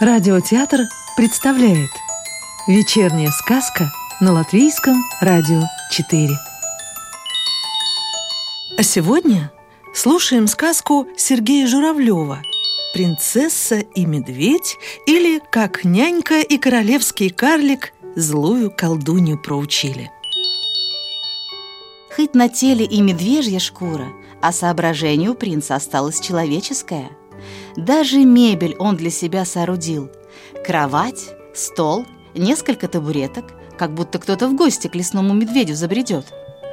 Радиотеатр представляет Вечерняя сказка на Латвийском радио 4 А сегодня слушаем сказку Сергея Журавлева «Принцесса и медведь» или «Как нянька и королевский карлик злую колдунью проучили» Хоть на теле и медвежья шкура, а соображение у принца осталось человеческое. Даже мебель он для себя соорудил. Кровать, стол, несколько табуреток, как будто кто-то в гости к лесному медведю забредет.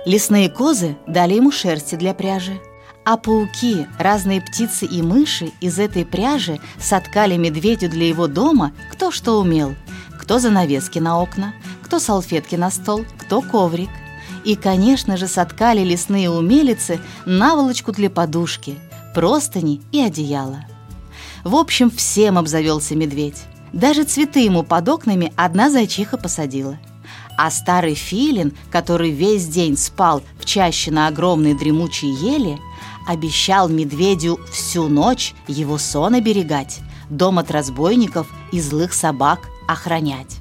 Лесные козы дали ему шерсти для пряжи. А пауки, разные птицы и мыши из этой пряжи соткали медведю для его дома кто что умел. Кто занавески на окна, кто салфетки на стол, кто коврик – и, конечно же, соткали лесные умелицы наволочку для подушки, простыни и одеяла. В общем, всем обзавелся медведь. Даже цветы ему под окнами одна зайчиха посадила. А старый филин, который весь день спал в чаще на огромной дремучей еле, обещал медведю всю ночь его сон оберегать, дом от разбойников и злых собак охранять.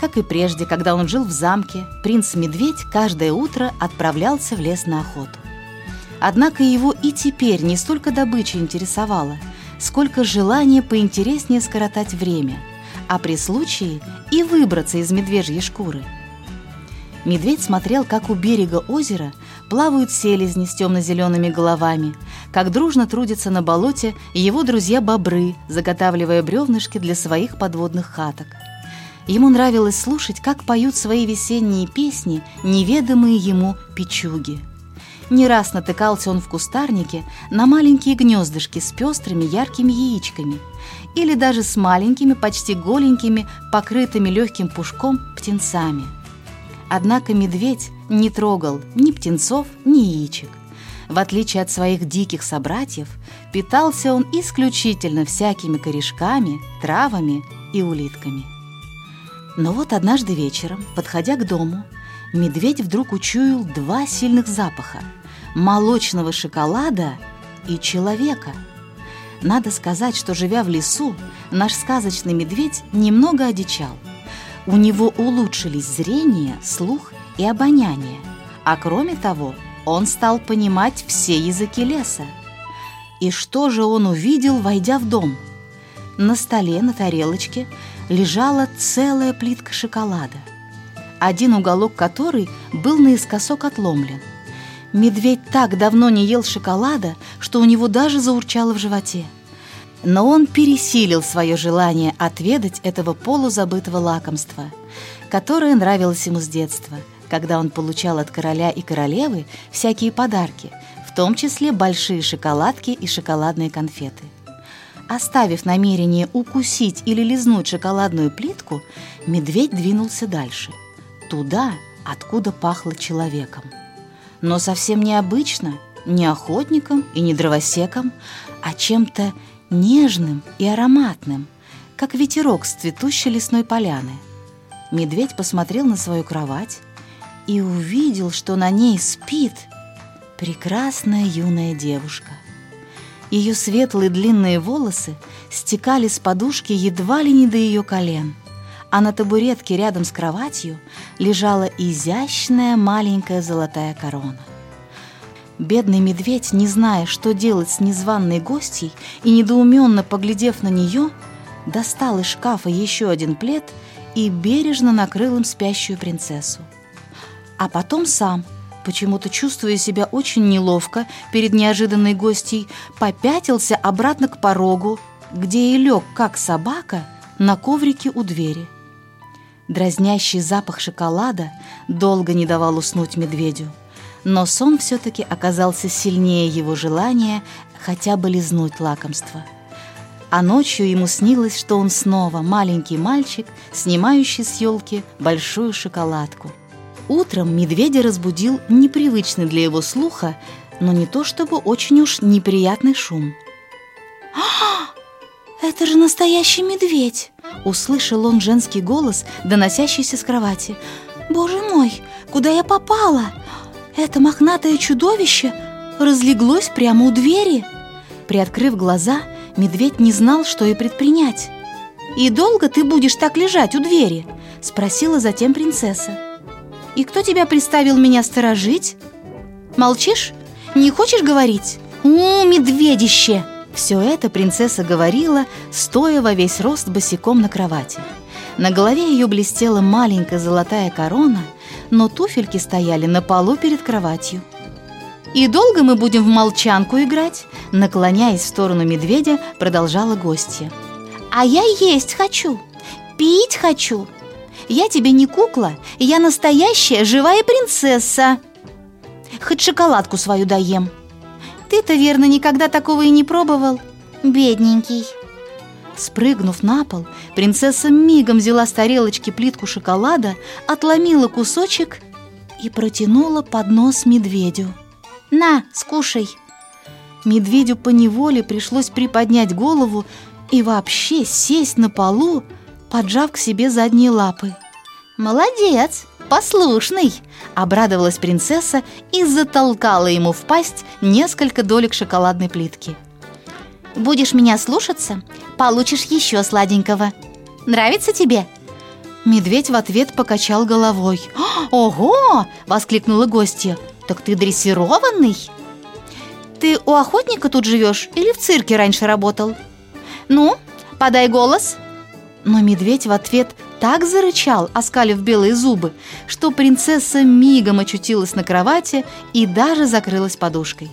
Как и прежде, когда он жил в замке, принц-медведь каждое утро отправлялся в лес на охоту. Однако его и теперь не столько добыча интересовала, сколько желание поинтереснее скоротать время, а при случае и выбраться из медвежьей шкуры. Медведь смотрел, как у берега озера плавают селезни с темно-зелеными головами, как дружно трудятся на болоте его друзья-бобры, заготавливая бревнышки для своих подводных хаток – Ему нравилось слушать, как поют свои весенние песни неведомые ему печуги. Не раз натыкался он в кустарнике на маленькие гнездышки с пестрыми яркими яичками или даже с маленькими, почти голенькими, покрытыми легким пушком птенцами. Однако медведь не трогал ни птенцов, ни яичек. В отличие от своих диких собратьев, питался он исключительно всякими корешками, травами и улитками. Но вот однажды вечером, подходя к дому, медведь вдруг учуял два сильных запаха – молочного шоколада и человека. Надо сказать, что, живя в лесу, наш сказочный медведь немного одичал. У него улучшились зрение, слух и обоняние, а кроме того, он стал понимать все языки леса. И что же он увидел, войдя в дом? На столе, на тарелочке – лежала целая плитка шоколада, один уголок которой был наискосок отломлен. Медведь так давно не ел шоколада, что у него даже заурчало в животе. Но он пересилил свое желание отведать этого полузабытого лакомства, которое нравилось ему с детства, когда он получал от короля и королевы всякие подарки, в том числе большие шоколадки и шоколадные конфеты. Оставив намерение укусить или лизнуть шоколадную плитку, медведь двинулся дальше, туда, откуда пахло человеком. Но совсем необычно, не охотником и не дровосеком, а чем-то нежным и ароматным, как ветерок с цветущей лесной поляны. Медведь посмотрел на свою кровать и увидел, что на ней спит прекрасная юная девушка – ее светлые длинные волосы стекали с подушки едва ли не до ее колен, а на табуретке рядом с кроватью лежала изящная маленькая золотая корона. Бедный медведь, не зная, что делать с незваной гостьей и недоуменно поглядев на нее, достал из шкафа еще один плед и бережно накрыл им спящую принцессу. А потом сам – почему-то чувствуя себя очень неловко перед неожиданной гостьей, попятился обратно к порогу, где и лег, как собака, на коврике у двери. Дразнящий запах шоколада долго не давал уснуть медведю, но сон все-таки оказался сильнее его желания хотя бы лизнуть лакомство. А ночью ему снилось, что он снова маленький мальчик, снимающий с елки большую шоколадку – Утром медведя разбудил непривычный для его слуха, но не то чтобы очень уж неприятный шум. «А, это же настоящий медведь!» Услышал он женский голос, доносящийся с кровати. «Боже мой, куда я попала? Это мохнатое чудовище разлеглось прямо у двери!» Приоткрыв глаза, медведь не знал, что и предпринять. «И долго ты будешь так лежать у двери?» — спросила затем принцесса. «И кто тебя приставил меня сторожить?» «Молчишь? Не хочешь говорить?» «У, медведище!» Все это принцесса говорила, стоя во весь рост босиком на кровати. На голове ее блестела маленькая золотая корона, но туфельки стояли на полу перед кроватью. «И долго мы будем в молчанку играть?» Наклоняясь в сторону медведя, продолжала гостья. «А я есть хочу, пить хочу. Я тебе не кукла, я настоящая живая принцесса. Хоть шоколадку свою даем. Ты-то, верно, никогда такого и не пробовал, бедненький». Спрыгнув на пол, принцесса мигом взяла с тарелочки плитку шоколада, отломила кусочек и протянула поднос медведю. «На, скушай!» Медведю поневоле пришлось приподнять голову и вообще сесть на полу, поджав к себе задние лапы. «Молодец, послушный!» – обрадовалась принцесса и затолкала ему в пасть несколько долек шоколадной плитки. «Будешь меня слушаться, получишь еще сладенького. Нравится тебе?» Медведь в ответ покачал головой. «Ого!» – воскликнула гостья. «Так ты дрессированный?» «Ты у охотника тут живешь или в цирке раньше работал?» «Ну, подай голос!» Но медведь в ответ так зарычал, оскалив белые зубы, что принцесса мигом очутилась на кровати и даже закрылась подушкой.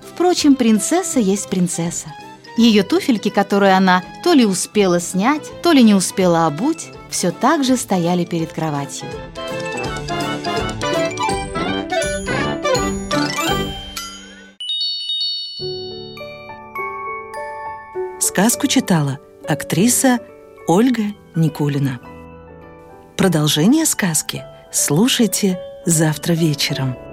Впрочем, принцесса есть принцесса. Ее туфельки, которые она то ли успела снять, то ли не успела обуть, все так же стояли перед кроватью. Сказку читала актриса Ольга Никулина. Продолжение сказки слушайте завтра вечером.